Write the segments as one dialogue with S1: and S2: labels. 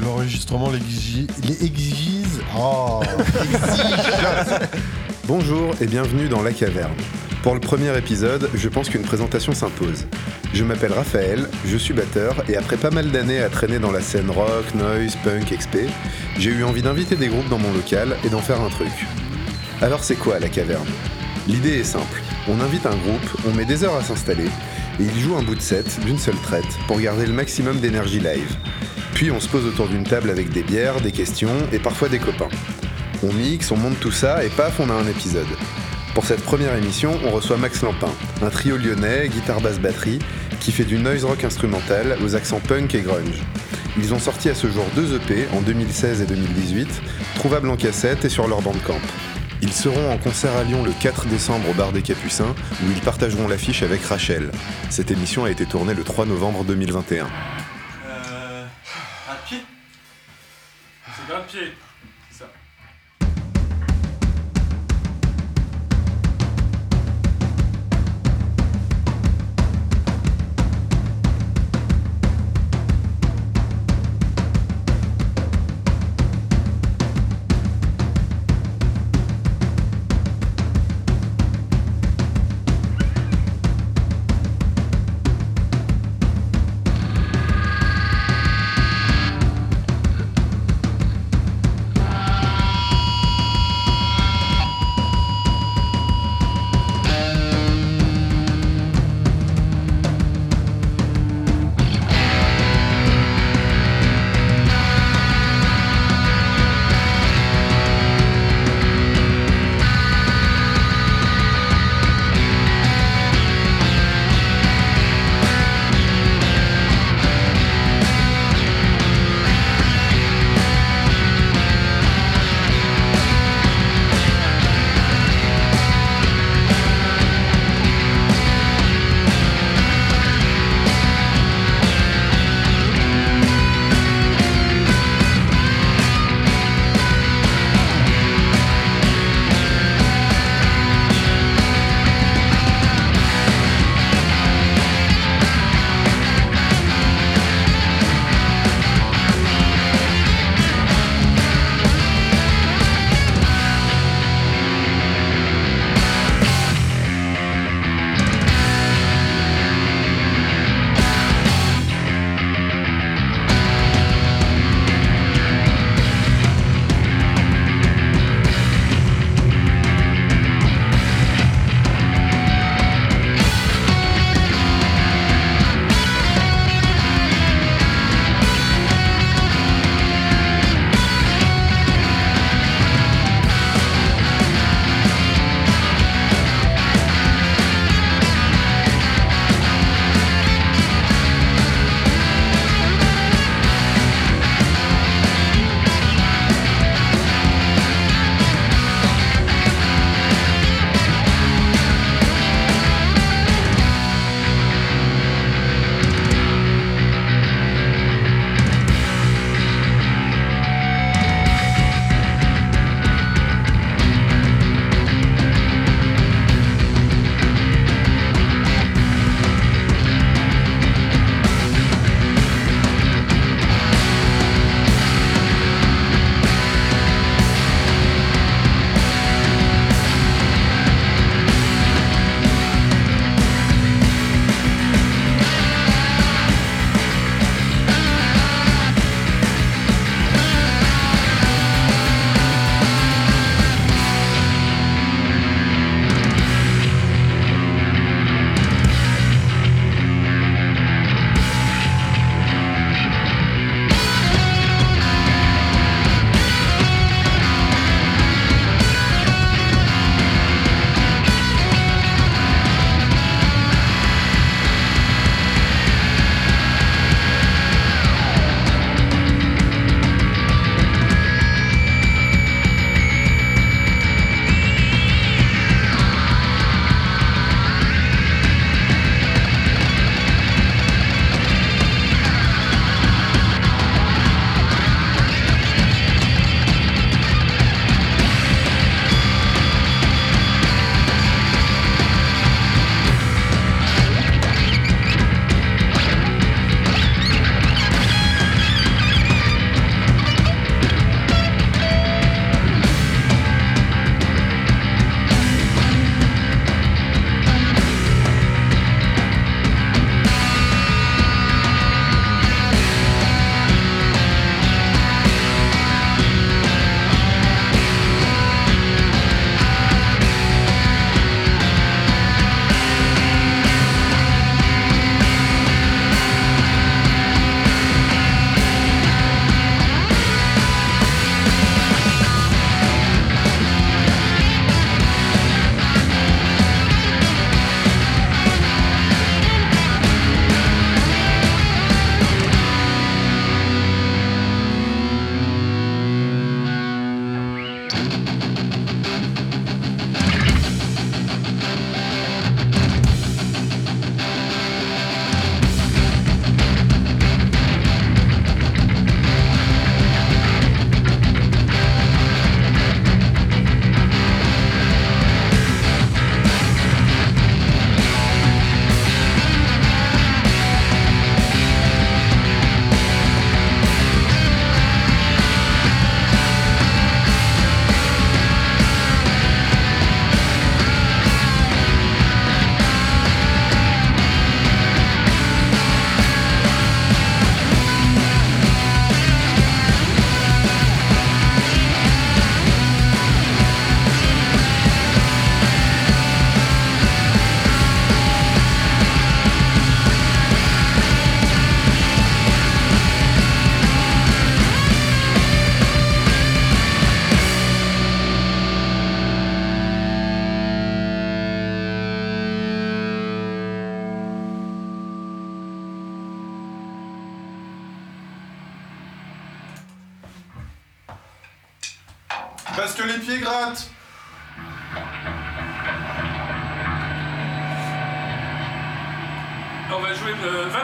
S1: l'enregistrement l'exige. Les exige. Oh, exige.
S2: Bonjour et bienvenue dans La Caverne. Pour le premier épisode, je pense qu'une présentation s'impose. Je m'appelle Raphaël, je suis batteur et après pas mal d'années à traîner dans la scène rock, noise, punk, XP, j'ai eu envie d'inviter des groupes dans mon local et d'en faire un truc. Alors c'est quoi La Caverne? L'idée est simple. On invite un groupe, on met des heures à s'installer et ils jouent un bout de set d'une seule traite pour garder le maximum d'énergie live. Puis on se pose autour d'une table avec des bières, des questions et parfois des copains. On mixe, on monte tout ça et paf, on a un épisode. Pour cette première émission, on reçoit Max Lampin, un trio lyonnais, guitare basse batterie, qui fait du noise rock instrumental aux accents punk et grunge. Ils ont sorti à ce jour deux EP en 2016 et 2018, trouvables en cassette et sur leur bandcamp. Ils seront en concert à Lyon le 4 décembre au Bar des Capucins, où ils partageront l'affiche avec Rachel. Cette émission a été tournée le 3 novembre 2021.
S3: C'est un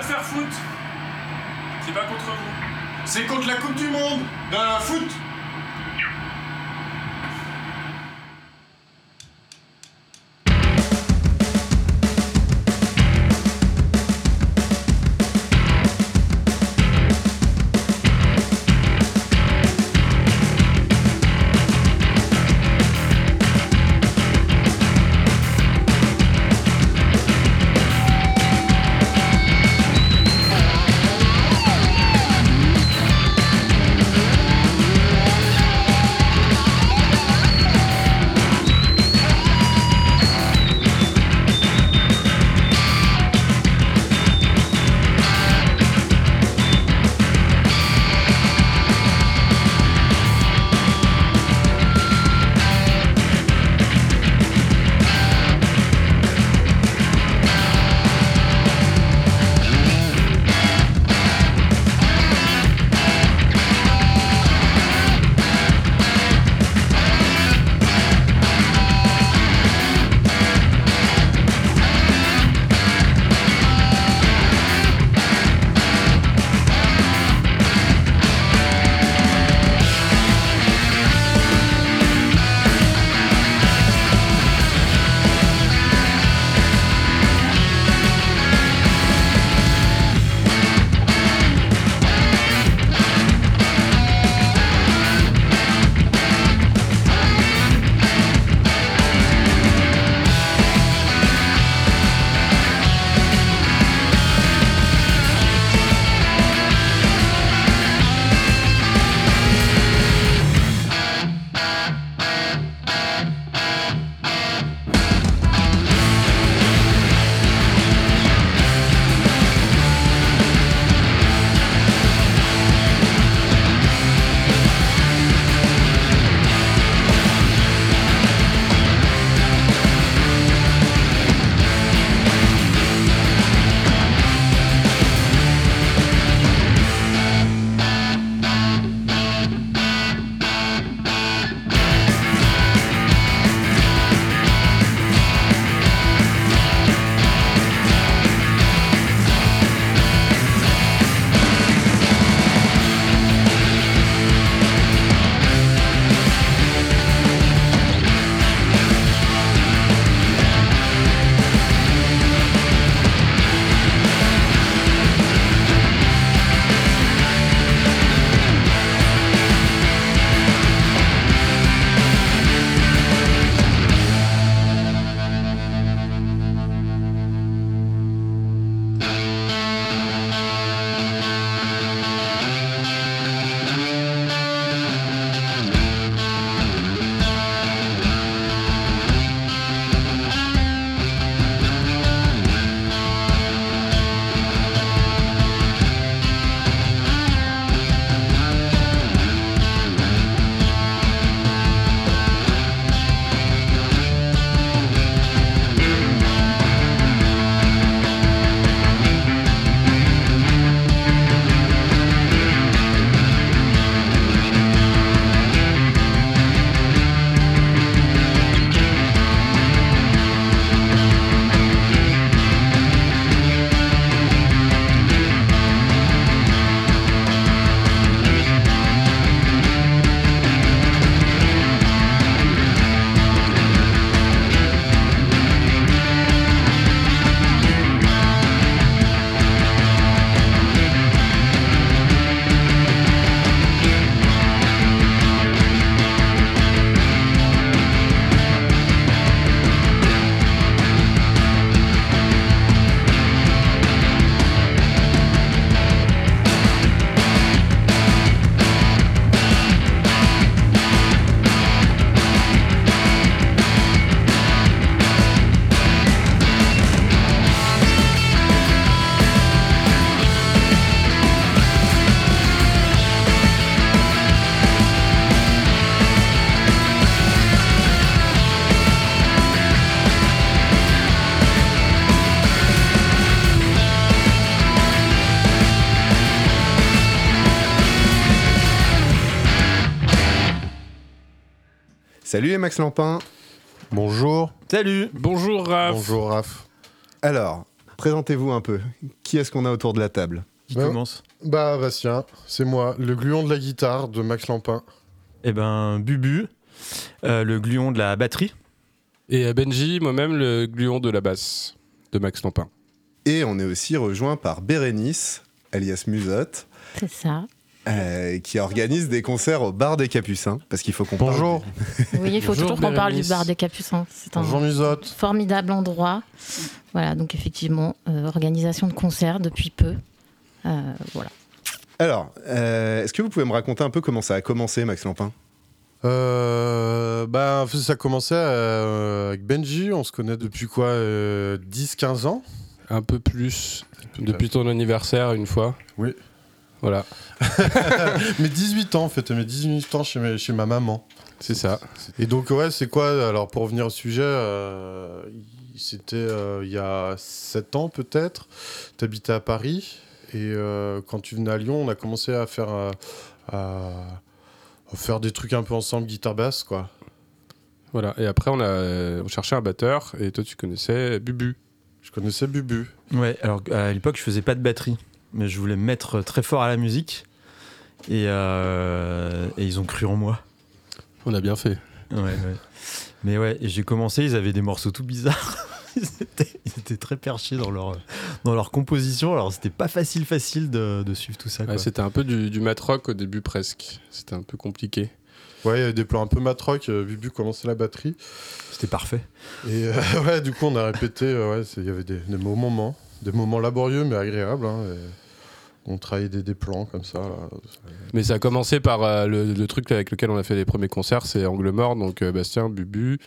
S3: Faire foot. C'est pas contre vous.
S4: C'est contre la Coupe du Monde. D'un foot
S2: Salut Max Lampin.
S4: Bonjour.
S5: Salut
S3: Bonjour Raph.
S4: Bonjour Raph.
S2: Alors, présentez-vous un peu. Qui est-ce qu'on a autour de la table
S5: Qui
S4: Ben,
S5: commence
S4: Bah Bastien, c'est moi, le gluon de la guitare de Max Lampin.
S5: Eh ben, Bubu, euh, le gluon de la batterie.
S3: Et Benji, moi-même, le gluon de la basse de Max Lampin.
S2: Et on est aussi rejoint par Bérénice, alias Musotte,
S6: C'est ça.
S2: Euh, qui organise des concerts au bar des Capucins. Parce qu'il faut qu'on parle
S4: Bonjour.
S6: Oui, il faut
S3: Bonjour,
S6: toujours qu'on parle du bar des Capucins. C'est un
S4: Bonjour
S6: formidable endroit. Voilà, donc effectivement, euh, organisation de concerts depuis peu. Euh, voilà.
S2: Alors, euh, est-ce que vous pouvez me raconter un peu comment ça a commencé, Max Lampin?
S4: Euh, bah, en fait, ça a commencé euh, avec Benji, on se connaît depuis quoi euh, 10-15 ans?
S3: Un peu plus depuis ton anniversaire, une fois.
S4: Oui.
S3: Voilà,
S4: Mes 18 ans en fait, mes 18 ans chez, mes- chez ma maman.
S3: c'est ça.
S4: Et donc ouais, c'est quoi Alors pour revenir au sujet, euh, c'était euh, il y a 7 ans peut-être. Tu habitais à Paris et euh, quand tu venais à Lyon, on a commencé à faire à, à faire des trucs un peu ensemble, guitare basse quoi.
S3: Voilà. Et après, on a on cherchait un batteur. Et toi, tu connaissais Bubu.
S4: Je connaissais Bubu.
S5: Ouais, alors à l'époque, je faisais pas de batterie, mais je voulais me mettre très fort à la musique. Et, euh, et ils ont cru en moi.
S3: On a bien fait.
S5: Ouais, ouais. Mais ouais, j'ai commencé, ils avaient des morceaux tout bizarres. ils, étaient, ils étaient très perchés dans leur, dans leur composition, alors c'était pas facile, facile de, de suivre tout ça.
S3: Ouais, C'était un peu du, du mat rock au début, presque. C'était un peu compliqué.
S4: Ouais, il y avait des plans un peu matrock. euh, Bubu commençait la batterie.
S5: C'était parfait.
S4: Et euh, ouais, du coup, on a répété. euh, ouais, il y avait des, des beaux moments, des moments laborieux mais agréables. hein, et on travaillait des, des plans comme ça. là.
S3: Mais ça a commencé par euh, le, le truc avec lequel on a fait les premiers concerts, c'est Angle Mort, donc euh, Bastien, Bubu,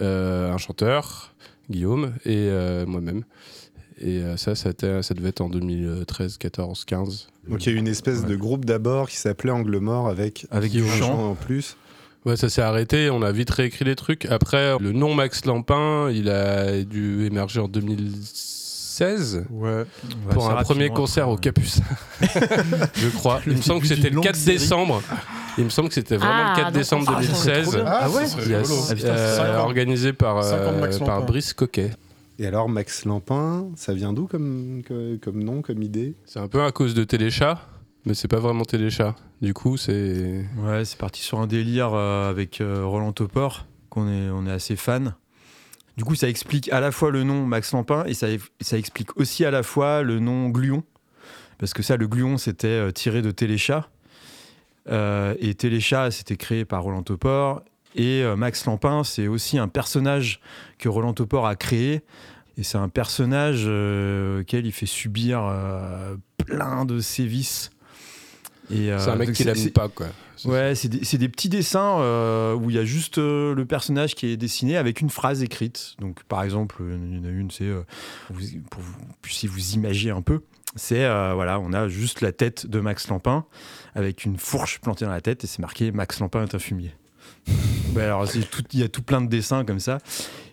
S3: euh, un chanteur, Guillaume et euh, moi-même. Et euh, ça, ça, était- ça devait être en 2013, 14, 15.
S2: Donc il y a eu une espèce de groupe d'abord qui s'appelait Angle Mort avec,
S5: Avec chant.
S2: en plus.
S3: Ouais, ça s'est arrêté, on a vite réécrit les trucs. Après, le nom Max Lampin, il a dû émerger en 2016
S4: Ouais.
S5: Ouais,
S3: pour un premier concert au. Capucin. je crois. Il me semble que c'était le 4
S5: longue série.
S3: décembre. Il me semble que c'était vraiment
S6: Ah,
S3: le 4
S6: donc
S3: décembre
S6: on- ah, c'est
S3: 2016.
S4: Ah ouais
S5: Ah, c'est
S3: euh, organisé par, euh, par. Brice Coquet.
S2: Et alors, Max Lampin, ça vient d'où comme, comme, comme nom, comme idée?
S3: C'est un peu à cause de Téléchat, mais c'est pas vraiment Téléchat. Du coup, c'est.
S5: Ouais, c'est parti sur un délire euh, avec euh, Roland Topor, qu'on est, on est assez fan. Du coup, ça explique à la fois le nom Max Lampin et ça, explique aussi à la fois le nom Gluon. Parce que ça, le Gluon, c'était euh, tiré de Téléchat. Euh, et Téléchat, c'était créé par Roland Topor. Et euh, Max Lampin, c'est aussi un personnage que Roland Topor a créé. Et c'est un personnage auquel il fait subir plein de sévices. Euh,
S3: C'est un mec qui l'aime pas, quoi. C'est-
S5: Ouais, c'est des, petits dessins euh, où il y a juste euh, le personnage qui est dessiné avec une phrase écrite. Donc, par exemple, il y en a une, c'est pour, vous, puissiez vous imaginer un peu. C'est voilà, on a juste la tête de Max Lampin avec une fourche plantée dans la tête et c'est marqué Max Lampin est un fumier. Alors tout- il y a tout plein de dessins comme ça.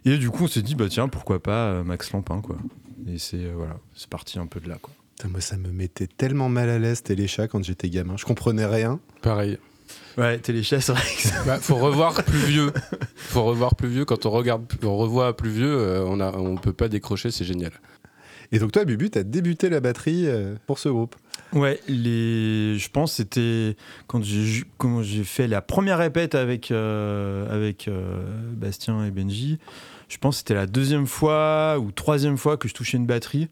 S5: Et du coup, on s'est dit bah tiens pourquoi pas Max Lampin quoi. Et c'est voilà, c'est parti un peu de là quoi.
S2: Putain, Moi, ça me mettait tellement mal à l'aise, Téléchat, quand j'étais gamin. Je comprenais rien.
S3: Pareil.
S5: Ouais, Téléchat, c'est vrai que ça-
S3: Bah, faut revoir plus vieux. Faut revoir plus vieux. Quand on regarde, on revoit plus vieux, euh, on a, on peut pas décrocher. C'est génial.
S2: Et donc, toi, Bubu, t'as débuté la batterie euh, pour ce groupe.
S5: Ouais, les... je pense que c'était quand j'ai quand j'ai fait la première répète avec, euh, avec euh, Bastien et Benji. Je pense que c'était la deuxième fois ou troisième fois que je touchais une batterie.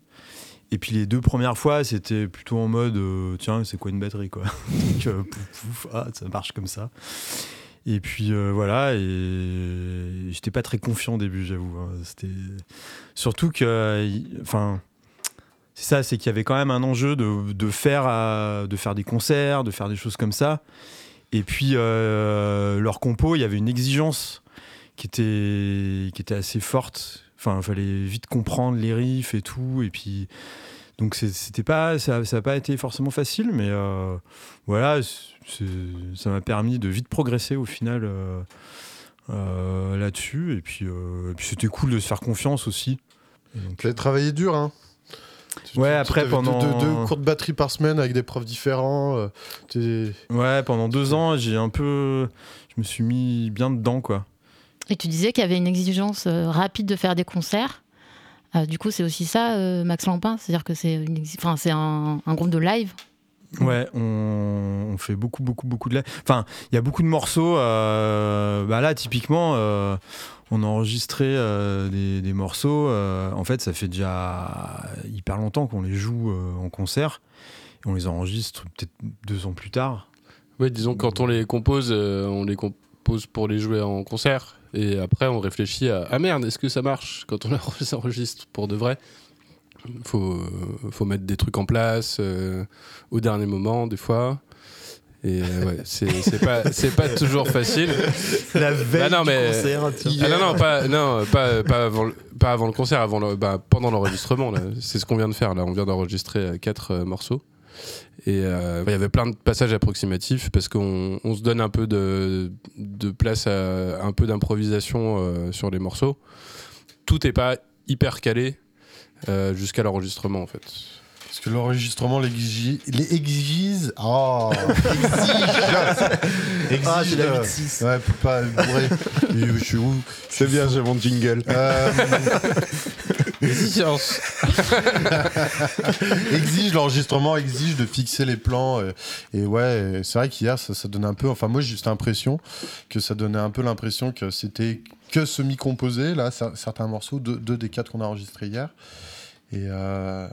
S5: Et puis les deux premières fois, c'était plutôt en mode euh, tiens, c'est quoi une batterie quoi Donc, euh, pouf, pouf, ah, ça marche comme ça. Et puis euh, voilà, et j'étais pas très confiant au début, j'avoue. hein. C'était surtout que, enfin, c'est ça, c'est qu'il y avait quand même un enjeu de, faire, de faire des concerts, de faire des choses comme ça. Et puis, leur compo, il y avait une exigence qui était, qui était assez forte. Enfin, il fallait vite comprendre les riffs et tout. Et puis, donc, c'était pas, ça n'a pas été forcément facile, mais euh, voilà, ça m'a permis de vite progresser au final euh, euh, là-dessus. Et puis, c'était cool de se faire confiance aussi.
S4: Tu as travaillé dur, hein Tu-
S5: Ouais,
S4: tu-
S5: après, pendant-
S4: Deux, deux- deux cours de batterie par semaine avec des profs différents.
S5: Ouais, pendant deux ans, j'ai un peu. Je me suis mis bien dedans, quoi.
S6: Et tu disais qu'il y avait une exigence euh, rapide de faire des concerts. Euh, du coup, c'est aussi ça, euh, Max Lampin C'est-à-dire que c'est une exi- enfin, c'est un, un groupe de live
S5: Ouais, on, on fait beaucoup, beaucoup, beaucoup de live. Enfin, il y a beaucoup de morceaux. euh, bah là, typiquement, euh, on a enregistré euh, des, des morceaux. euh, en fait, ça fait déjà hyper longtemps qu'on les joue euh, en concert. Et on les enregistre peut-être deux ans plus tard.
S3: Ouais, disons quand on les compose, euh, on les compose pour les jouer en concert. Et après, on réfléchit à Ah merde, est-ce que ça marche quand on enregistre pour de vrai? Faut, euh, faut mettre des trucs en place euh, au dernier moment, des fois. Et euh, ouais, c'est c'est pas, c'est pas toujours facile.
S5: La
S3: veille non, du mais- concert, Ah non, non, pas, non pas, pas, avant, le, pas avant le concert, avant le- bah, pendant l'enregistrement. C'est ce qu'on vient de faire. Là. On vient d'enregistrer euh, quatre euh, morceaux. Et euh, il y avait plein de passages approximatifs parce qu'on on se donne un peu de, de place à un peu d'improvisation euh, sur les morceaux. Tout n'est pas hyper calé euh, jusqu'à l'enregistrement en fait.
S4: Parce que l'enregistrement l'exige. Les exige. Oh Exige.
S5: Ah, c'est la
S4: euh,
S5: 8-6.
S4: Ouais, faut pas bourrer. Je suis où?
S2: C'est bien, j'ai mon jingle.
S4: Euh,
S3: Exigence.
S4: exige l'enregistrement, exige de fixer les plans. euh, Et, ouais, et c'est vrai qu'hier, ça, ça donnait un peu. Enfin, moi, j'ai juste l'impression que ça donnait un peu l'impression que c'était que semi-composé, là, cer- certains morceaux, deux, deux des quatre qu'on a enregistrés hier. Et euh,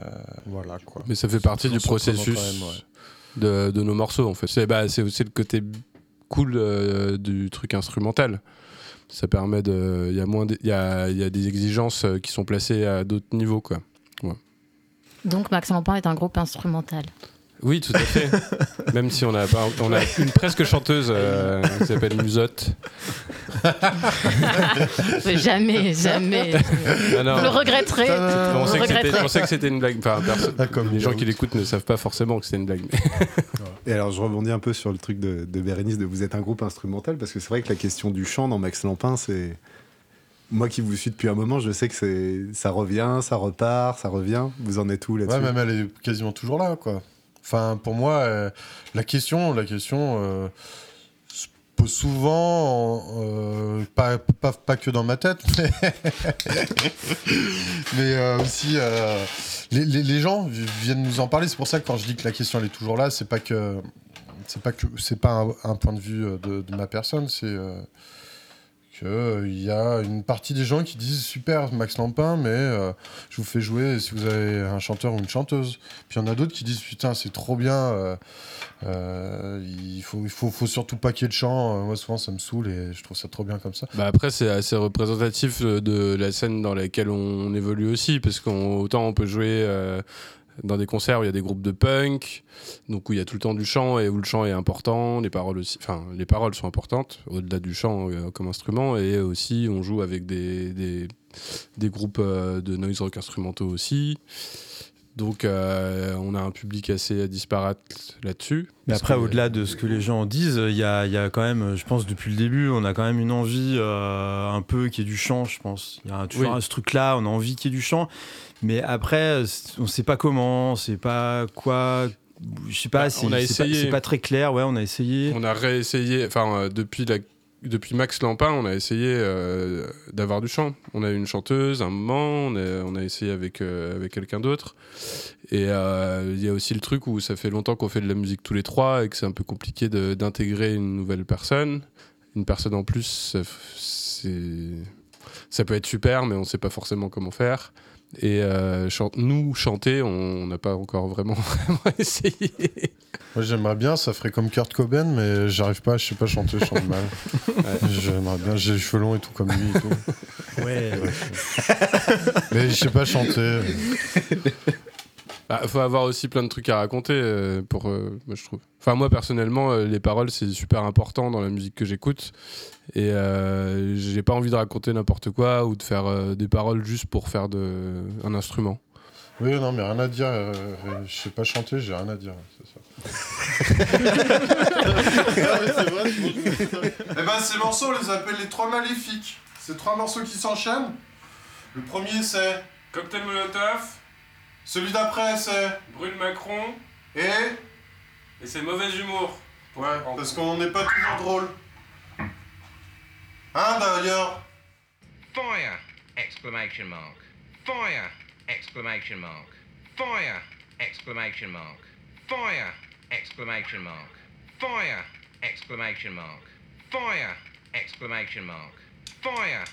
S4: voilà, quoi.
S3: Mais ça fait partie du processus
S4: quand même, ouais.
S3: de, de nos morceaux en fait. C'est bah, c'est aussi le côté cool euh, du truc instrumental. Ça permet de. Il y, a moins de- y, y a des exigences euh, qui sont placées à d'autres niveaux quoi.
S6: Donc Max Lampin est un groupe instrumental.
S3: Oui, tout à fait. Même si on a, pas, on a une presque chanteuse euh, qui s'appelle Musotte.
S6: Mais jamais, jamais.
S3: Ah non.
S6: Vous le regretterez.
S3: On, sait
S6: le
S3: que c'était-
S6: regretterez.
S3: on sait que c'était une blague. Enfin, perso-
S4: Ah, comme
S3: les gens qui l'écoutent ne savent pas forcément que c'était une blague.
S2: Et alors, je rebondis un peu sur le truc de, de Bérénice, de vous êtes un groupe instrumental, parce que c'est vrai que la question du chant dans Max Lampin, c'est. Moi qui vous suis depuis un moment, je sais que c'est ça revient, ça repart, ça revient. Vous en êtes où là-dessus?
S4: Ouais, même elle est quasiment toujours là, quoi. Enfin, pour moi, euh, la question, la question euh, se pose souvent, euh, pas, pas, pas que dans ma tête, mais, aussi les, les- gens vi- viennent nous en parler. C'est pour ça que quand je dis que la question est toujours là, c'est pas que c'est pas que c'est pas un, point de vue de, de ma personne, c'est que euh, il y a une partie des gens qui disent super Max Lampin, mais euh, je vous fais jouer si vous avez un chanteur ou une chanteuse. Puis il y en a d'autres qui disent putain c'est trop bien, euh, il faut il faut, surtout pas qu'il y ait de chant. Moi souvent ça me saoule et je trouve ça trop bien comme ça.
S3: Bah après, c'est assez représentatif de la scène dans laquelle on évolue aussi, parce qu'autant on peut jouer dans des concerts où il y a des groupes de punk, donc où il y a tout le temps du chant et où le chant est important, les paroles aussi, enfin les paroles sont importantes au-delà du chant euh, comme instrument, et aussi on joue avec des, des, des groupes euh, de noise rock instrumentaux aussi. Donc euh, on a un public assez disparate là-dessus.
S5: Mais après,
S3: que-
S5: au-delà de ce que les gens disent, il y a, il y a quand même, je pense, depuis le début, on a quand même une envie euh, un peu qu'il y ait du chant, je pense. Il y a toujours
S3: Oui.
S5: ce truc-là, on a envie qu'il y ait du chant. Mais après, on sait pas comment, on sait pas quoi. Je sais pas,
S3: Bah,
S5: pas, c'est pas très clair. Ouais, on a essayé.
S3: On a réessayé, enfin euh, depuis la depuis Max Lampin, on a essayé euh, d'avoir du chant. On a eu une chanteuse un moment, on a, essayé avec, euh, avec quelqu'un d'autre. Et euh, il y a aussi le truc où ça fait longtemps qu'on fait de la musique tous les trois et que c'est un peu compliqué d'intégrer une nouvelle personne. Une personne en plus, ça, ça peut être super, mais on ne sait pas forcément comment faire. Et euh, chan- nous, chanter, on n'a pas encore vraiment, vraiment essayé.
S4: Moi j'aimerais bien, ça ferait comme Kurt Cobain, mais j'arrive pas, je sais pas chanter, je chante mal. J'aimerais bien, j'ai les cheveux longs et tout comme lui et tout.
S5: Ouais.
S4: Mais je sais pas chanter.
S3: Bah, faut avoir aussi plein de trucs à raconter euh, pour euh, moi je trouve. Enfin moi personnellement euh, les paroles c'est super important dans la musique que j'écoute et euh, j'ai pas envie de raconter n'importe quoi ou de faire euh, des paroles juste pour faire de un instrument.
S4: Oui, non, mais rien à dire. je sais pas chanter, j'ai rien à dire. C'est ça.
S1: Eh ben, ces morceaux, on les appelle les trois maléfiques. C'est trois morceaux qui s'enchaînent. Le premier, c'est.
S3: Cocktail Molotov,
S1: Celui d'après, c'est.
S3: Brûle Macron
S1: Et.
S3: et c'est mauvais humour.
S1: Ouais, parce qu'on n'est pas toujours drôle. Hein d'ailleurs
S7: Fire! Exclamation mark. Fire! Exclamation mark. Fire! Exclamation mark. Fire! Exclamation mark. Fire! Exclamation mark. Fire! Exclamation mark. Fire!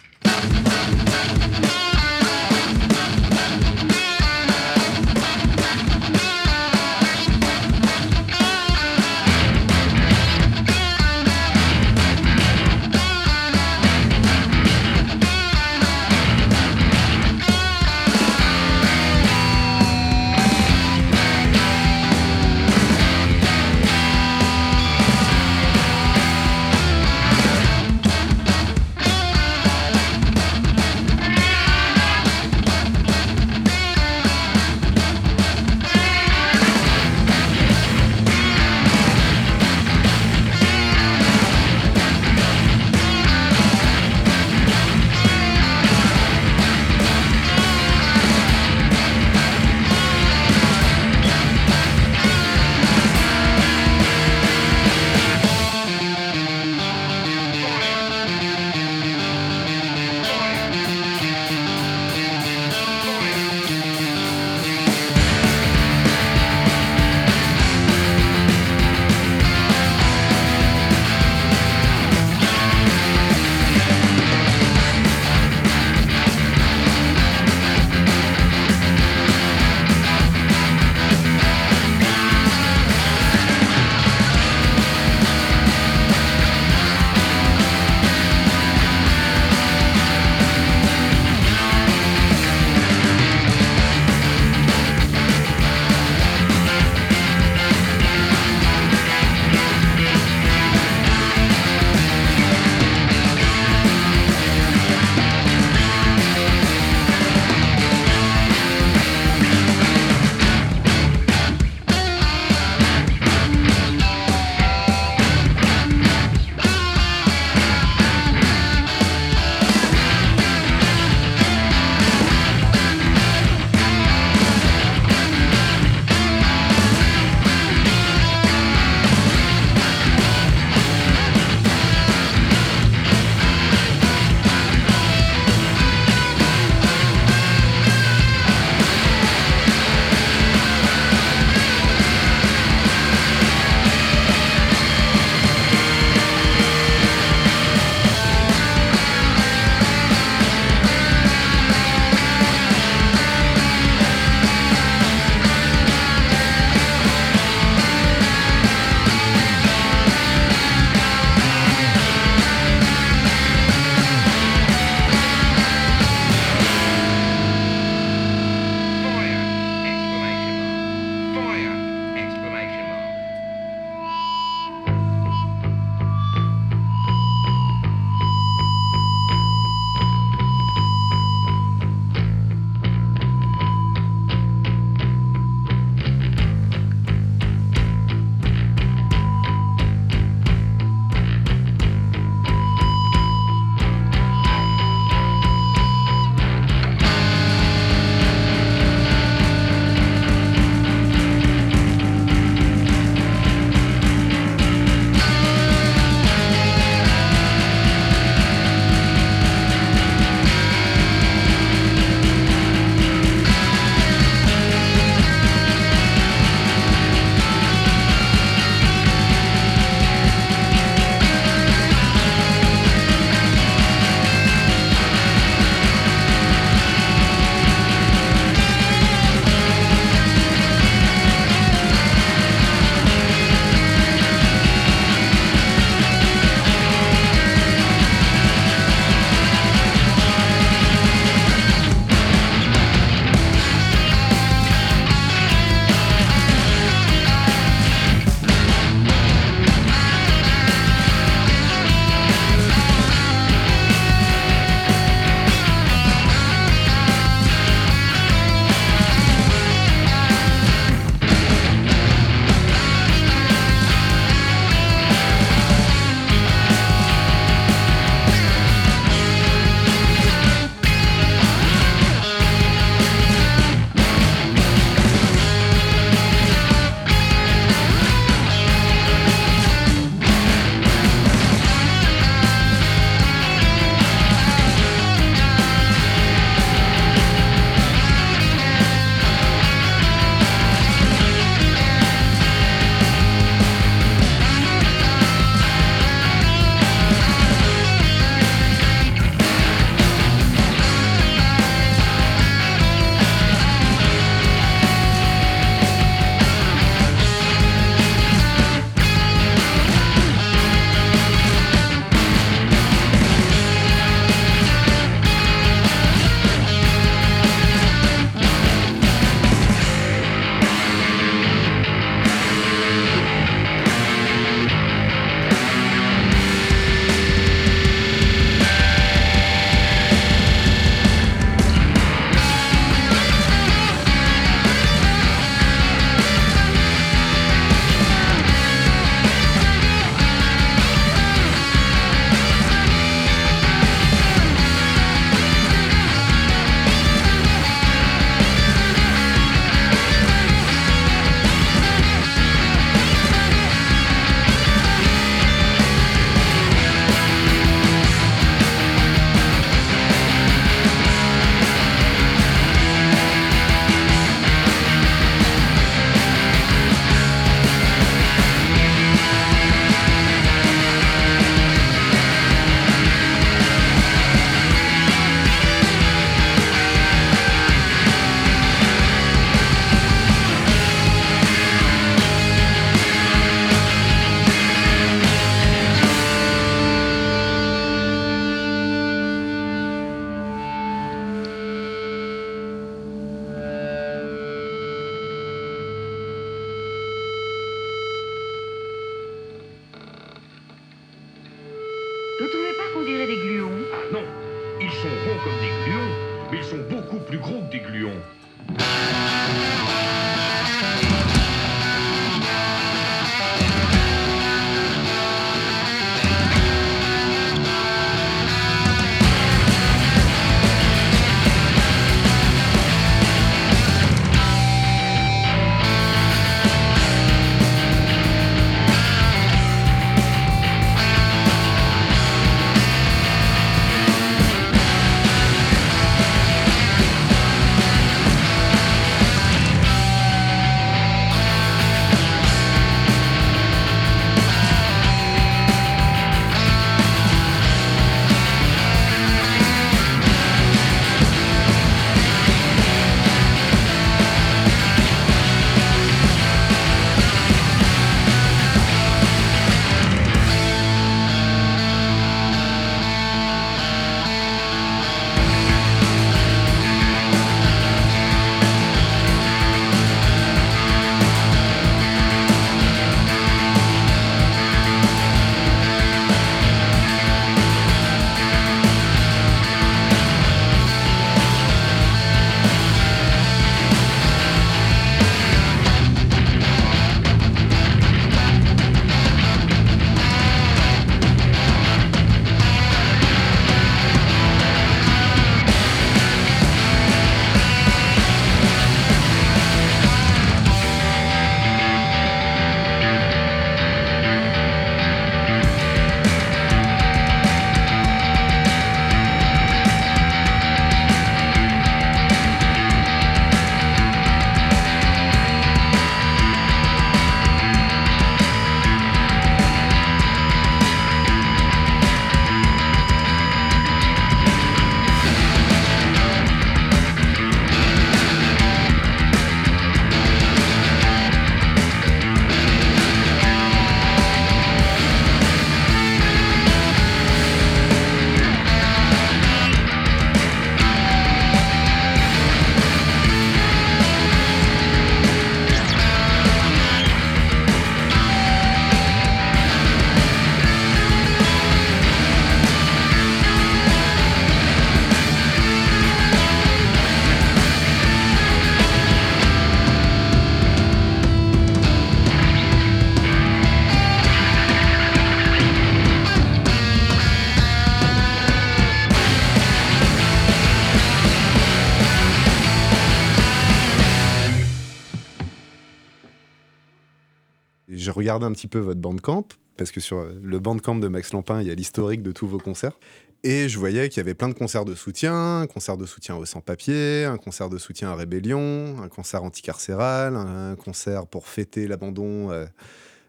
S2: Je regardais un petit peu votre bandcamp, parce que sur le bandcamp de Max Lampin, il y a l'historique de tous vos concerts. Et je voyais qu'il y avait plein de concerts de soutien, un concert de soutien au sans-papier, un concert de soutien à Rébellion, un concert anticarcéral, un concert pour fêter l'abandon euh,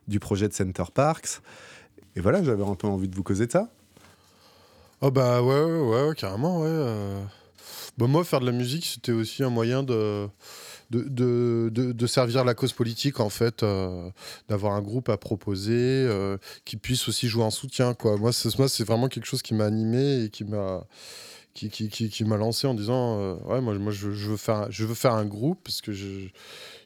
S2: du projet de Center Parks. Et voilà, j'avais un peu envie de vous causer de ça.
S4: Oh bah ouais, ouais, ouais, ouais, carrément, ouais. euh. Bah moi, faire de la musique, c'était aussi un moyen de, de, de, de- de servir la cause politique, en fait, euh, d'avoir un groupe à proposer euh, qui puisse aussi jouer en soutien, quoi. Moi, c'est, vraiment quelque chose qui m'a animé et qui m'a, qui, qui, qui, qui m'a lancé en disant, euh, ouais, moi, moi je, je veux faire, je veux faire un groupe parce que je,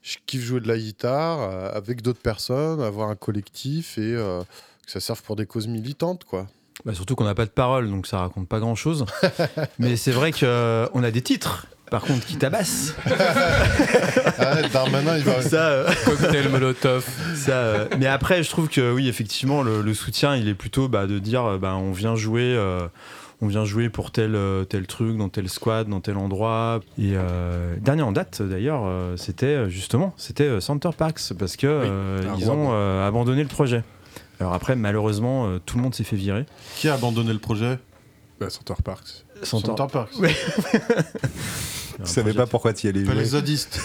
S4: je kiffe jouer de la guitare euh, avec d'autres personnes, avoir un collectif et euh, que ça serve pour des causes militantes, quoi.
S5: Bah, surtout qu'on n'a pas de parole, donc ça raconte pas grand chose. Mais c'est vrai qu'on a des titres, par contre, qui tabassent.
S4: Ah ouais, Darmanin, il va.
S5: Ça, euh,
S3: Cocktail Molotov.
S5: ça, euh, mais après, je trouve que oui, effectivement, le, le soutien, il est plutôt bah, de dire, euh, bah, on vient jouer. euh, on vient jouer pour tel, tel truc, dans tel squad, dans tel endroit. Et euh, dernier en date, d'ailleurs, c'était justement, c'était Center Parks, parce que euh,
S3: à
S5: ils ont euh, abandonné le projet. Alors après, malheureusement, tout le monde s'est fait virer.
S4: Qui a abandonné le projet?
S3: Bah, Center Parks.
S5: Center,
S4: Center Parks.
S5: Ouais.
S2: Je savais pas pourquoi tu y allais
S4: Pas
S2: jouer.
S4: les zadistes.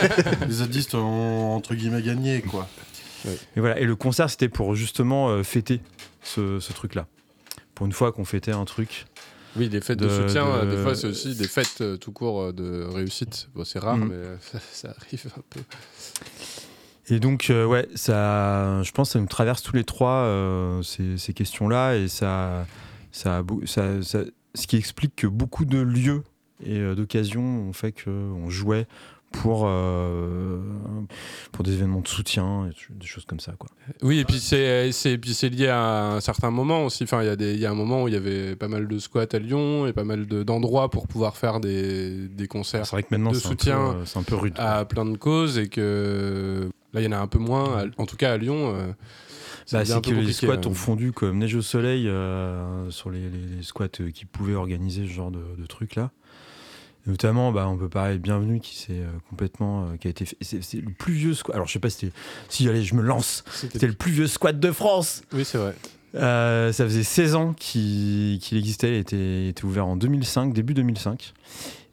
S4: les zadistes ont entre guillemets gagné, quoi.
S5: Et voilà. Et le concert, c'était pour justement euh, fêter ce, ce truc-là. Pour une fois qu'on fêtait un truc.
S3: Oui, des fêtes de,
S5: De-
S3: soutien,
S5: de-
S3: euh, des fois c'est aussi des fêtes euh, tout court de réussite. Bon, c'est rare,
S5: Mhm.
S3: mais ça, ça arrive un peu.
S5: Et donc, euh, ouais, ça, je pense que ça nous traverse tous les trois euh, ces, ces questions-là. Et ça, ça, ça- ce qui explique que beaucoup de lieux et euh, d'occasions ont fait qu'on jouait pour, euh, pour des événements de soutien, et des choses comme ça. Quoi.
S3: Oui, et puis c'est c'est- puis c'est lié à un certain moment aussi. Enfin, il y, a des- y a un moment où il y avait pas mal de squats à Lyon et pas mal de- d'endroits pour pouvoir faire des, des concerts
S5: C'est vrai que maintenant,
S3: de
S5: c'est un, peu,
S3: soutien
S5: euh, c'est un peu rude.
S3: à plein de causes et que là, il y en a un peu moins. En tout cas, à Lyon. euh,
S5: Bah, c'est que les squats
S3: là.
S5: ont fondu comme neige au soleil euh, sur les, les- les squats euh, qui pouvaient organiser ce genre de, de trucs là. Notamment, bah, on peut parler de Bienvenue qui s'est euh, complètement, euh, qui a été, c'est le plus vieux squat. Alors je sais pas si si allez, je me lance. C'était le plus vieux squat de France.
S3: Oui, c'est vrai.
S5: Euh, ça faisait 16 ans qu'il existait. Il était, il était ouvert en 2005, début 2005.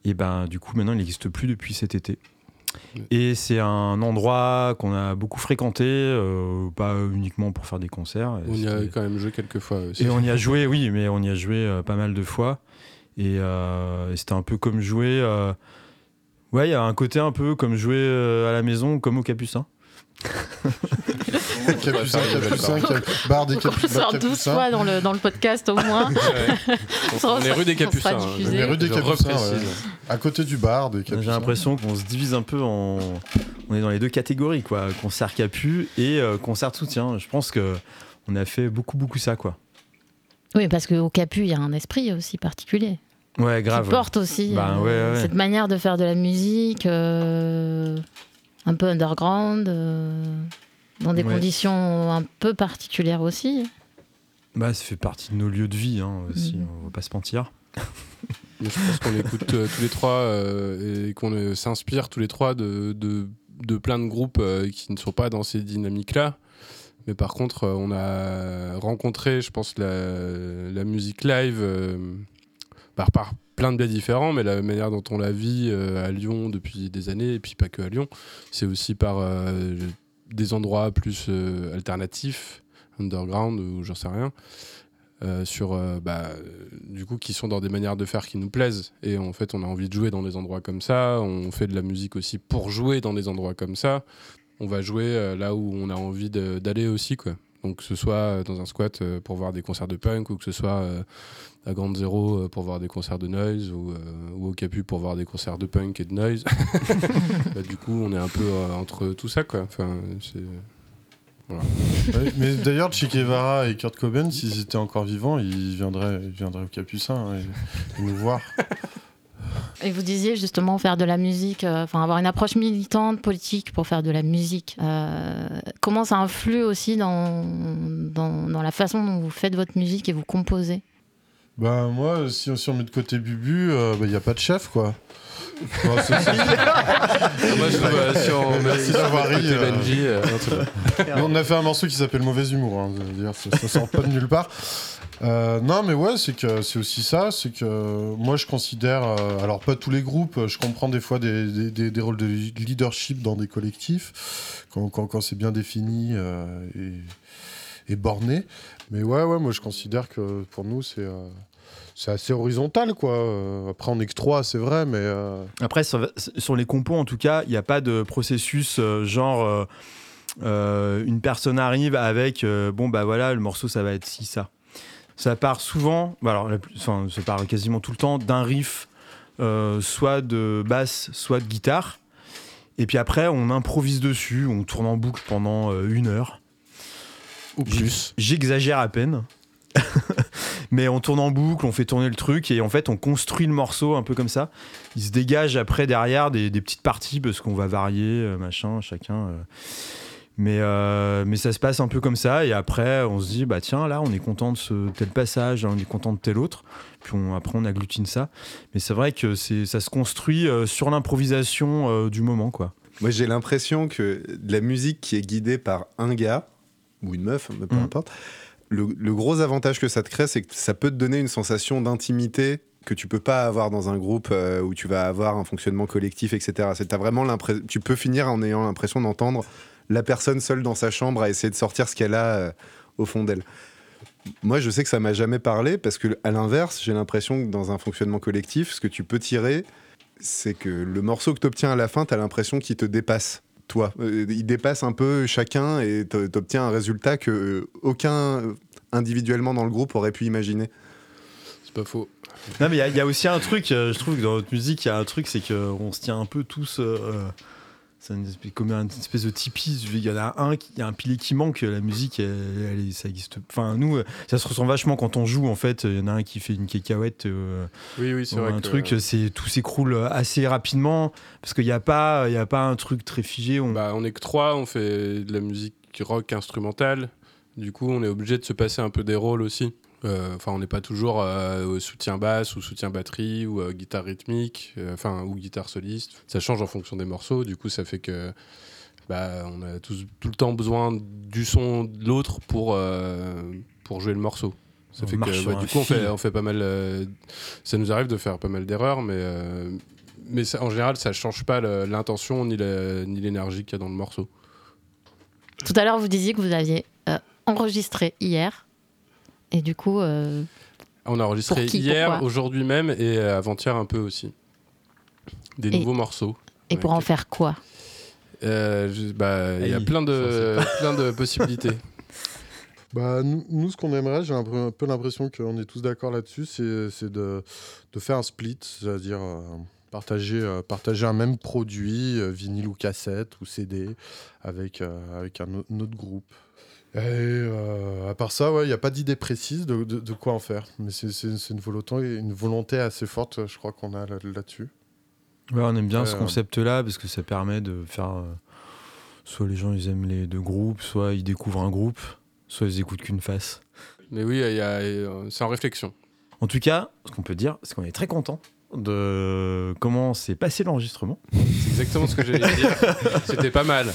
S5: Et ben du coup maintenant il n'existe plus depuis cet été. Et c'est un endroit qu'on a beaucoup fréquenté, euh, pas uniquement pour faire des concerts.
S3: On y a quand même joué quelques fois aussi.
S5: et on y a joué, oui, mais on y a joué euh, pas mal de fois. Et, euh, et c'était un peu comme jouer. euh, Ouais, il y a un côté un peu comme jouer euh, à la maison, comme au Capucin.
S4: Capucin, Capucin, Cap- bar des
S6: On
S4: Capu- bar
S6: sort 12
S4: Capucins.
S6: fois dans le, dans le podcast au moins.
S3: on est rue des Capucins. hein.
S6: diffusé.
S4: Mais rue des Capucins, ouais. À côté du bar des
S5: J'ai
S4: Capucins.
S5: l'impression qu'on se divise un peu en. On est dans les deux catégories, quoi. Concert Capu et euh, concert de soutien. Je pense que on a fait beaucoup, beaucoup ça, quoi.
S6: Oui, parce qu'au Capu, il y a un esprit aussi particulier.
S5: Ouais, grave.
S6: Qui porte aussi
S5: Bah,
S6: euh,
S5: ouais, ouais.
S6: cette manière de faire de la musique euh, un peu underground, euh, dans des
S5: Ouais.
S6: conditions un peu particulières aussi.
S5: Bah, ça fait partie de nos lieux de vie, hein, aussi,
S6: Mhm.
S5: on va pas se mentir.
S3: Mais je pense qu'on écoute euh, tous les trois euh, et qu'on euh, s'inspire tous les trois de, de, de plein de groupes euh, qui ne sont pas dans ces dynamiques-là. Mais par contre, euh, on a rencontré, je pense, la, la musique live euh, par, plein de biais différents, mais la manière dont on la vit euh, à Lyon depuis des années, et puis pas que à Lyon, c'est aussi par euh, des endroits plus euh, alternatifs, underground ou j'en sais rien. sur bah, du coup qui sont dans des manières de faire qui nous plaisent. Et en fait on a envie de jouer dans des endroits comme ça. On fait de la musique aussi pour jouer dans des endroits comme ça. On va jouer là où on a envie d'aller aussi quoi donc que ce soit euh, dans un squat euh, pour voir des concerts de punk ou que ce soit euh, à Grande Zéro euh, pour voir des concerts de noise ou, euh, ou au Capu pour voir des concerts de punk et de noise Bah, du coup on est un peu euh, entre tout ça quoi enfin c'est
S4: Ouais, mais d'ailleurs, Che Guevara et Kurt Cobain, s'ils étaient encore vivants, ils viendraient, ils viendraient au Capucin hein, et, et nous voir.
S6: Et vous disiez justement faire de la musique, euh, enfin avoir une approche militante, politique pour faire de la musique. Euh, comment ça influe aussi dans, dans, dans la façon dont vous faites votre musique et vous composez
S4: Bah moi, si on, si on met de côté Bubu, il n'y a pas de chef, quoi. Bon, c'est-
S3: moi je trouve euh, si on
S4: Merci d'avoir ri,
S3: côté
S4: euh.
S3: Benji, euh,
S4: on a fait un morceau qui s'appelle Mauvais Humour. hein, ça, ça sort pas de nulle part. Euh, non, mais ouais, c'est que c'est aussi ça. C'est que moi, je considère, euh, alors pas tous les groupes, je comprends des fois des, des- des- rôles de leadership dans des collectifs quand, quand- c'est bien défini euh, et, borné. Mais ouais, ouais, moi, je considère que pour nous, c'est euh, c'est assez horizontal, quoi. Euh, Après, on est que trois, c'est vrai, mais euh,
S5: Après, sur, les compos, en tout cas, il n'y a pas de processus euh, genre euh, euh, une personne arrive avec euh, bon, bah voilà, le morceau, ça va être ci, ça. Ça part souvent, bah alors, enfin, ça part quasiment tout le temps d'un riff, euh, soit de basse, soit de guitare. Et puis après, on improvise dessus, on tourne en boucle pendant euh, une heure.
S3: ou plus
S5: J'exagère à peine. Mais on tourne en boucle, on fait tourner le truc et en fait on construit le morceau un peu comme ça. Il se dégage après derrière des, des petites parties parce qu'on va varier, euh, machin, chacun. euh. Mais, euh, mais ça se passe un peu comme ça et après on se dit bah tiens là on est content de ce tel passage, là, on est content de tel autre. Puis on- après on agglutine ça. Mais c'est vrai que c'est ça se construit euh, sur l'improvisation euh, du moment quoi.
S2: Moi, j'ai l'impression que de la musique qui est guidée par un gars ou une meuf, peu
S5: Mm.
S2: importe, le, le gros avantage que ça te crée, c'est que ça peut te donner une sensation d'intimité que tu peux pas avoir dans un groupe euh, où tu vas avoir un fonctionnement collectif, etc. C'est t'as vraiment l'impression, tu peux finir en ayant l'impression d'entendre la personne seule dans sa chambre à essayer de sortir ce qu'elle a euh, au fond d'elle. Moi, je sais que ça m'a jamais parlé parce que, à l'inverse, j'ai l'impression que dans un fonctionnement collectif, ce que tu peux tirer, c'est que le morceau que tu obtiens à la fin, tu as l'impression qu'il te dépasse, toi. Euh, il dépasse un peu chacun et tu obtiens un résultat que euh, aucun individuellement dans le groupe aurait pu imaginer.
S3: C'est pas faux.
S5: Non, mais il y a- il y, a aussi un truc, je trouve que dans notre musique, il y a un truc, c'est qu'on se tient un peu tous. euh, c'est une comme une espèce de tipi. Il y en a un, qui- il y a un pilier qui manque. La musique, elle, ça existe. Enfin, nous, euh, ça se ressent vachement quand on joue. En fait, il y en a un qui fait une cacahuète. euh,
S3: Oui, oui, c'est
S5: ou
S3: vrai.
S5: un
S3: que-
S5: truc, c'est tout s'écroule assez rapidement parce qu'il n'y a pas, il y a pas un truc très figé. On...
S3: Bah, on est que trois, on fait de la musique rock instrumentale. Du coup, on est obligé de se passer un peu des rôles aussi. Euh, Enfin, on n'est pas toujours euh, au soutien basse ou soutien batterie ou euh, guitare rythmique, euh, enfin ou guitare soliste. Ça change en fonction des morceaux. Du coup, ça fait que bah, on a tous, tout le temps besoin du son de l'autre pour pour pour jouer le morceau. Ça
S5: On
S3: fait que bah, du coup, on fait on fait pas mal. euh, ça nous arrive de faire pas mal d'erreurs, mais euh, mais ça- en général, ça change pas l'intention ni la- ni l'énergie qu'il y a dans le morceau.
S6: Tout à l'heure, vous disiez que vous aviez euh, enregistré hier. Et du coup, euh,
S3: On a enregistré
S6: qui,
S3: hier, aujourd'hui même et avant-hier un peu aussi. Des
S6: Et-
S3: nouveaux morceaux.
S6: et pour en faire quoi?
S3: Euh, je- bah, Il y a plein de, plein de possibilités.
S4: Bah, nous, nous, ce qu'on aimerait, j'ai un peu, l'impression qu'on est tous d'accord là-dessus, c'est de, de faire un split, c'est-à-dire euh, partager, euh, partager un même produit, euh, vinyle ou cassette ou CD, avec, euh, avec un autre groupe. Et euh, à part ça, il n'y a pas d'idée précise de, de- de quoi en faire. Mais c'est une, volonté, une volonté assez forte, je crois qu'on a là- là-dessus.
S5: Ouais, on aime bien
S4: Ouais,
S5: ce
S4: ouais.
S5: concept-là parce que ça permet de faire. euh, soit les gens ils aiment les deux groupes, soit ils découvrent un groupe, soit ils écoutent qu'une face.
S3: Mais oui, il y a- euh, c'est en réflexion.
S5: En tout cas, ce qu'on peut dire, c'est qu'on est très content de comment s'est passé l'enregistrement.
S3: C'est exactement ce que j'allais dire. C'était pas mal.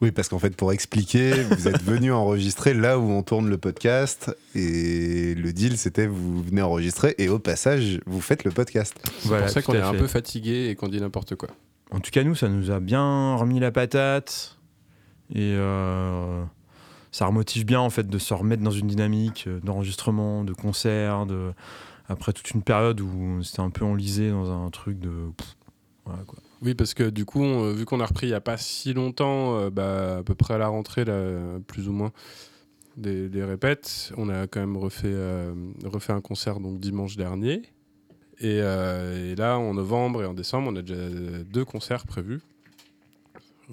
S2: Oui, parce qu'en fait, pour expliquer, vous êtes venu enregistrer là où on tourne le podcast. Et le deal, c'était vous venez enregistrer et au passage, vous faites le podcast.
S3: C'est
S5: Voilà,
S3: pour ça qu'on est un peu fatigué et qu'on dit n'importe quoi.
S5: En tout cas, nous, ça nous a bien remis la patate et euh, ça remotive bien en fait de se remettre dans une dynamique euh, d'enregistrement, de concert, de après toute une période où c'était un peu enlisé dans un truc de.
S3: Oui, parce que du coup, on- vu qu'on a repris il n'y a pas si longtemps, euh, bah, à peu près à la rentrée, plus ou moins, des, répètes, on a quand même refait, euh, refait un concert donc, dimanche dernier. Euh, et là, en novembre et en décembre, on a déjà deux concerts prévus,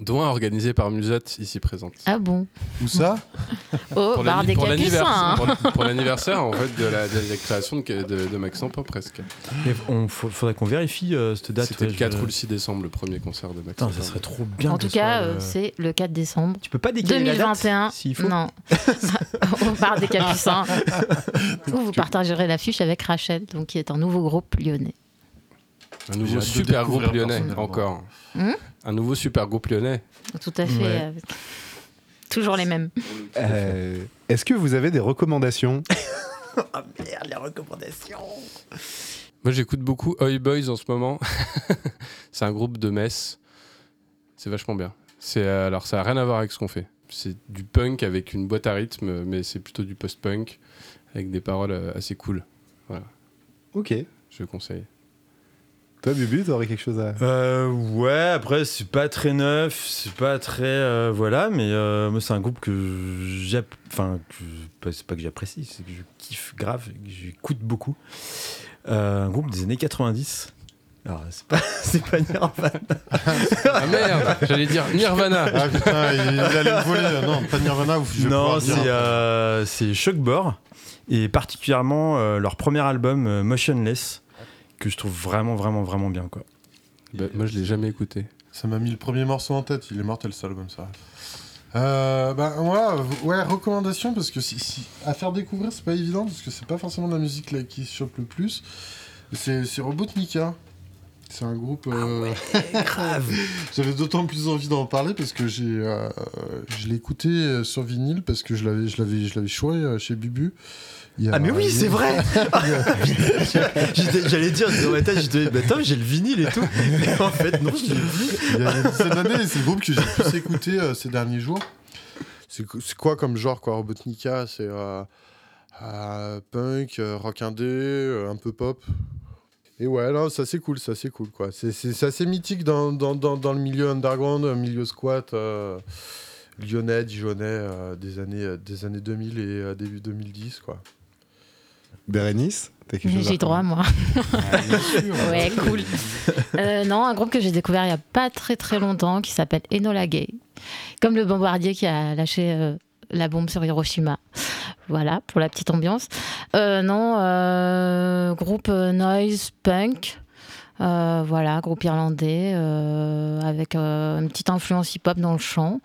S3: dont un organisé par Musette, ici présente.
S6: Ah bon?
S4: Où ça?
S6: Oh,
S3: Pour
S6: bar des
S3: pour
S6: Capucins
S3: l'anniversaire
S6: hein.
S3: pour- pour l'anniversaire, en fait, de la, de la création de, de, de Max presque.
S5: Mais on faudrait qu'on vérifie euh, cette date.
S3: C'était
S5: ouais,
S3: le
S5: je-
S3: 4 ou le 6 décembre, le premier concert de Max
S5: Putain, ça serait trop bien.
S6: En tout cas,
S5: le-
S6: euh, c'est le 4 décembre
S5: Tu peux pas décaler la date
S6: 2021.
S5: s'il faut.
S6: Non, au bar des Capucins. où vous partagerez l'affiche avec Rachel, donc qui est un nouveau groupe lyonnais.
S3: Un nouveau super groupe lyonnais, encore.
S6: Hmm
S3: un nouveau super groupe lyonnais.
S6: Tout à fait.
S5: Ouais.
S6: euh, toujours les mêmes.
S2: Euh, Est-ce que vous avez des recommandations
S5: Ah merde, les recommandations.
S3: Moi, j'écoute beaucoup Oi Boys en ce moment. c'est un groupe de Metz. C'est vachement bien. C'est euh, alors ça a rien à voir avec ce qu'on fait. C'est du punk avec une boîte à rythme, mais c'est plutôt du post-punk avec des paroles euh, assez cool.
S2: Ok.
S3: Je conseille.
S2: Toi, Bubu, t'aurais quelque chose à.
S5: Euh, ouais, après, c'est pas très neuf, c'est pas très. euh, voilà, mais euh, moi, c'est un groupe que j'app... Enfin, que- pas- c'est pas que j'apprécie, c'est que je kiffe grave, que j'écoute beaucoup. Euh, un groupe des années 90. Alors, c'est pas, c'est pas Nirvana.
S3: Ah merde J'allais dire Nirvana
S4: Ah putain, il, il allait me voler. Non, pas Nirvana, je vais
S5: Non, c'est euh, c'est Shockbore, et particulièrement euh, leur premier album, euh, Motionless, que je trouve vraiment, vraiment, vraiment bien, quoi.
S3: Bah, Moi, je l'ai jamais écouté.
S4: Ça m'a mis le premier morceau en tête, il est mortel cet album, ça. Euh, bah, moi, v- ouais, recommandation, parce que si, si- à faire découvrir, c'est pas évident, parce que c'est pas forcément de la musique là, qui se chope le plus. C'est c'est Robotnika. C'est un groupe. euh,
S5: Grave
S4: J'avais d'autant plus envie d'en parler parce que j'ai, euh, je l'ai écouté euh, sur vinyle parce que je l'avais, je l'avais, je l'avais choisi euh, chez Bubu. A-
S5: Ah mais oui, c'est vrai J'allais dire, dans ma tête, j'étais, bah j'ai le vinyle et tout. Mais en fait, non, je l'ai.
S4: Il y a une dizaine d'années, c'est le groupe que j'ai plus écouté euh, ces derniers jours. C'est qu- c'est quoi comme genre, quoi? Robotnika, c'est punk, rock indé, un peu pop? Et ouais, non, ça c'est cool, ça c'est cool, quoi. C'est- C'est c'est assez mythique dans, dans, dans, dans le milieu underground, milieu squat, euh, lyonnais, dijonnais, euh, des, années, euh, des années 2000 et euh, début 2010, quoi.
S2: Bérénice
S6: J'ai droit, moi. ouais, cool. Euh, non, un groupe que j'ai découvert il n'y a pas très très longtemps qui s'appelle Enola Gay. Comme le bombardier qui a lâché euh, la bombe sur Hiroshima. Voilà, pour la petite ambiance. Euh, non, euh, groupe euh, noise punk. Voilà, groupe irlandais avec une petite influence hip-hop dans le chant.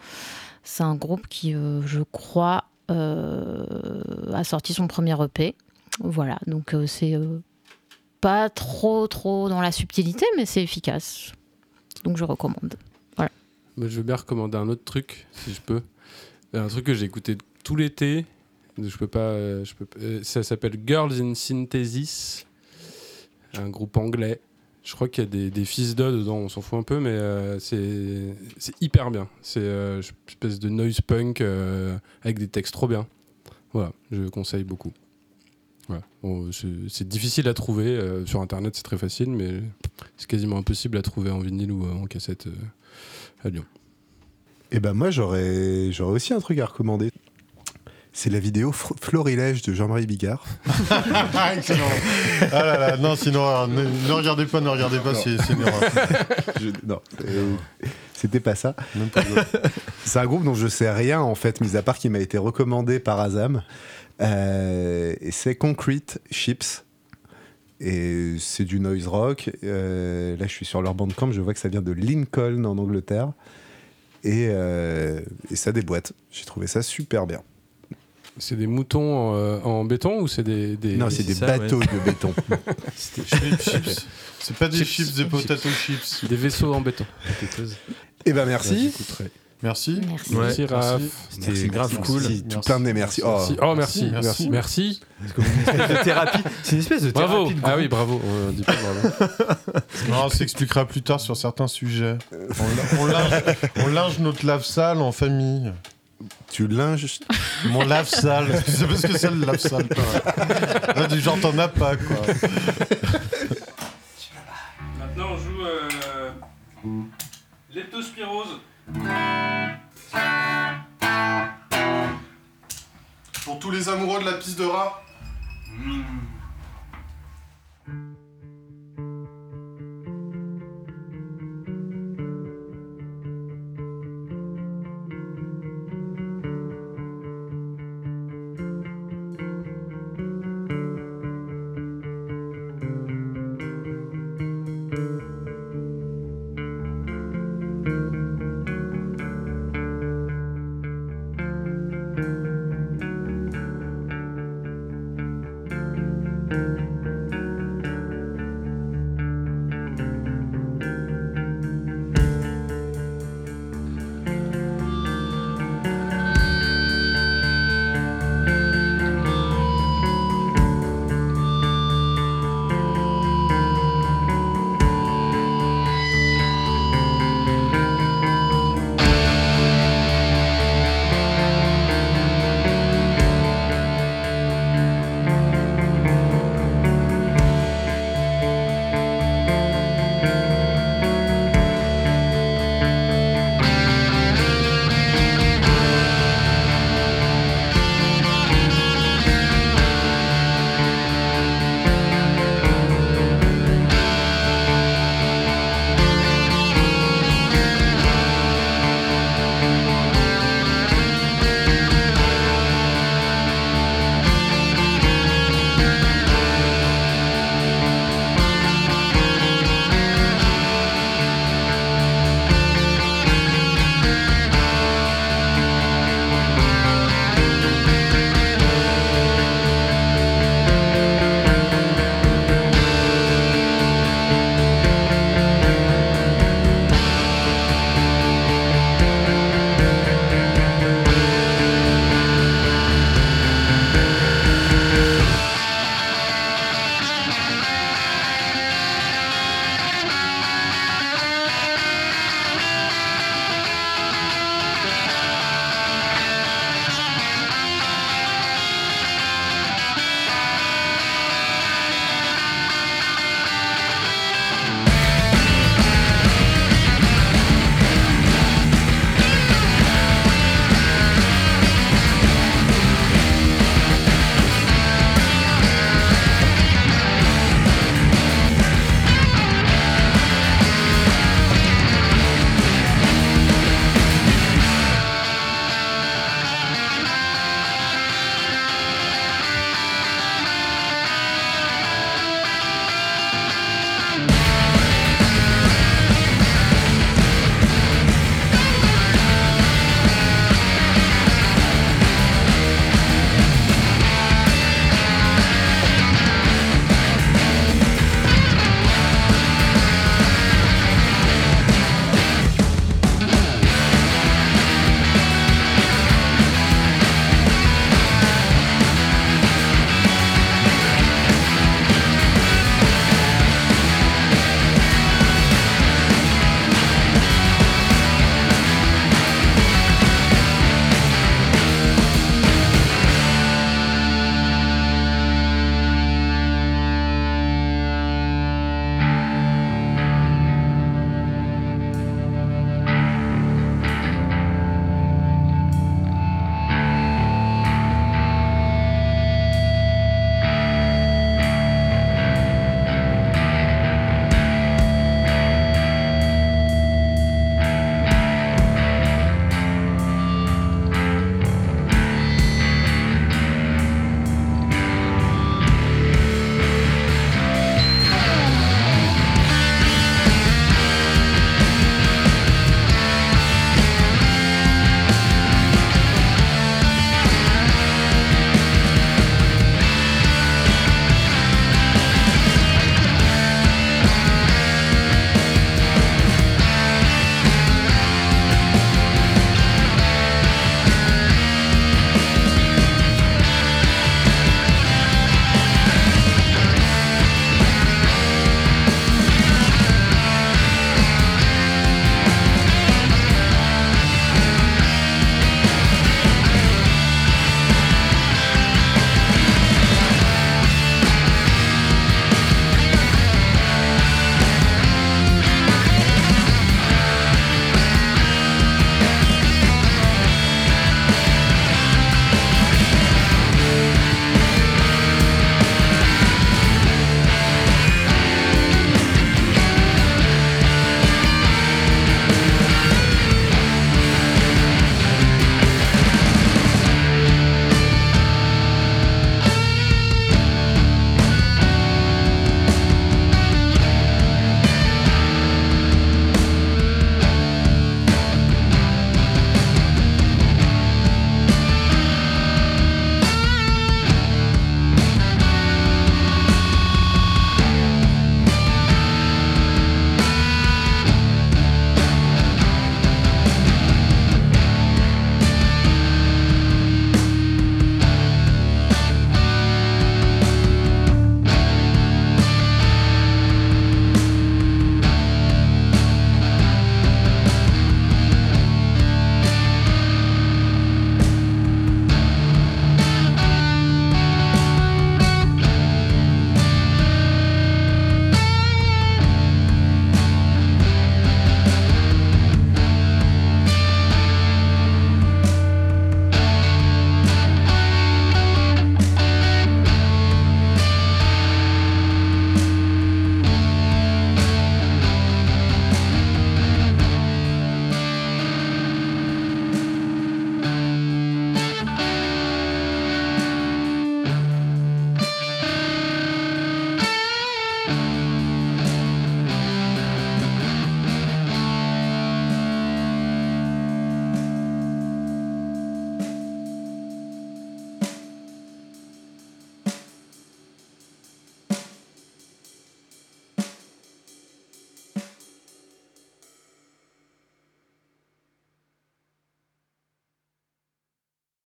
S6: C'est un groupe qui, je crois, a sorti son premier EP. Voilà, donc c'est pas trop trop dans la subtilité, mais c'est efficace. Donc je recommande.
S3: Je veux bien recommander un autre truc, si je peux. Un truc que j'ai écouté tout l'été. Je peux pas. euh, euh, ça s'appelle Girls in Synthesis, un groupe anglais. Je crois qu'il y a des, des fils d'O dedans, on s'en fout un peu, mais euh, c'est hyper bien. C'est une espèce de noise punk avec des textes trop bien. Voilà, je conseille beaucoup. C'est difficile à trouver. sur internet, c'est très facile, mais c'est quasiment impossible à trouver en vinyle ou en cassette à Lyon.
S2: Et ben moi j'aurais aussi un truc à recommander. C'est la vidéo Florilège de Jean-Marie Bigard.
S4: Excellent. Ah là là, non, sinon, alors, ne, ne regardez pas, ne regardez pas, c'est c'est une erreur.
S2: Je- non, euh, c'était pas ça. C'est un groupe dont je sais rien en fait, mis à part qu'il m'a été recommandé par Azam. Euh, et c'est Concrete Chips. Et c'est du noise rock. Euh, là, je suis sur leur bandcamp, je vois que ça vient de Lincoln en Angleterre. Et, et ça déboîte. J'ai trouvé ça super bien.
S3: C'est des moutons en, euh, en béton ou c'est des, des-
S2: non, c'est des
S5: ça,
S2: bateaux de béton.
S4: Chips, chips. C'est pas des
S3: Chips.
S4: chips, des potato chips.
S3: des vaisseaux en béton
S2: Et ben merci.
S4: Merci.
S6: Merci.
S3: Raph.
S2: C'était
S5: Merci, grave cool.
S2: Merci, tout plein de merci. Oh,
S3: Merci. Oh merci,
S4: Merci.
S3: merci, merci.
S5: C'est comme une espèce de thérapie. C'est une espèce de
S3: Bravo.
S5: thérapie de
S3: Ah oui, bravo. On dit pas bravo.
S4: Non, on s'expliquera plus tard sur certains sujets. On, on linge, on linge notre lave-sale en famille.
S2: Tu linges.
S4: Mon lave-sale. Tu sais pas ce que c'est le lave-sale, toi Là, du genre, t'en as pas, quoi.
S3: Maintenant on joue euh, leptospirose.
S1: Pour tous les amoureux de la piste de rat.
S3: Mmh.